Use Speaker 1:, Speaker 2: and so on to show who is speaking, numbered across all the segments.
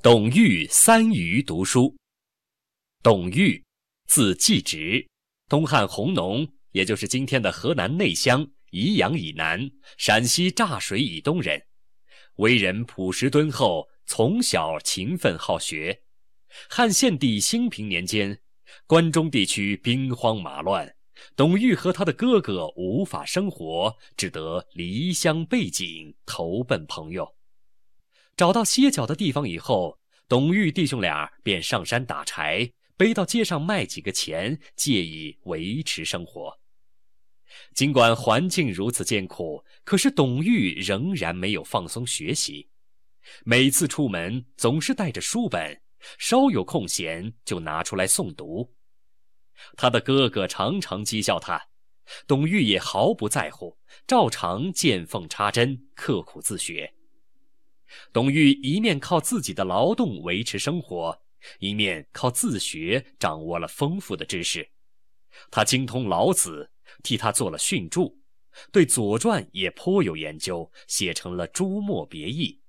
Speaker 1: 董玉三余读书。董玉，字季直，东汉弘农，也就是今天的河南内乡宜阳以南、陕西柞水以东人，为人朴实敦厚，从小勤奋好学。汉献帝兴平年间，关中地区兵荒马乱，董玉和他的哥哥无法生活，只得离乡背井，投奔朋友。找到歇脚的地方以后，董玉弟兄俩便上山打柴，背到街上卖几个钱，借以维持生活。尽管环境如此艰苦，可是董玉仍然没有放松学习，每次出门总是带着书本，稍有空闲就拿出来诵读。他的哥哥常常讥笑他，董玉也毫不在乎，照常见缝插针，刻苦自学。董玉一面靠自己的劳动维持生活，一面靠自学掌握了丰富的知识。他精通老子，替他做了训注；对《左传》也颇有研究，写成了朱墨别义。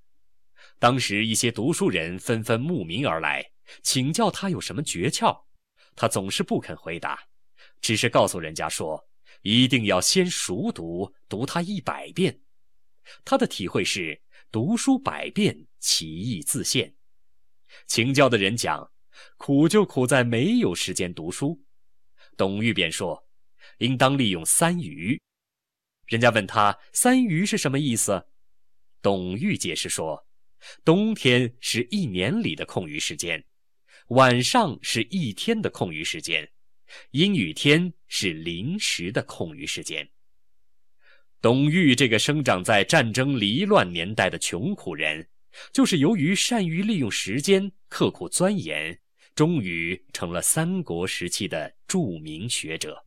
Speaker 1: 当时一些读书人纷纷慕名而来，请教他有什么诀窍，他总是不肯回答，只是告诉人家说：“一定要先熟读，读它一百遍。”他的体会是。读书百遍，其义自现。请教的人讲，苦就苦在没有时间读书。董玉便说，应当利用三余。人家问他三余是什么意思，董玉解释说，冬天是一年里的空余时间，晚上是一天的空余时间，阴雨天是临时的空余时间。董玉这个生长在战争离乱年代的穷苦人，就是由于善于利用时间、刻苦钻研，终于成了三国时期的著名学者。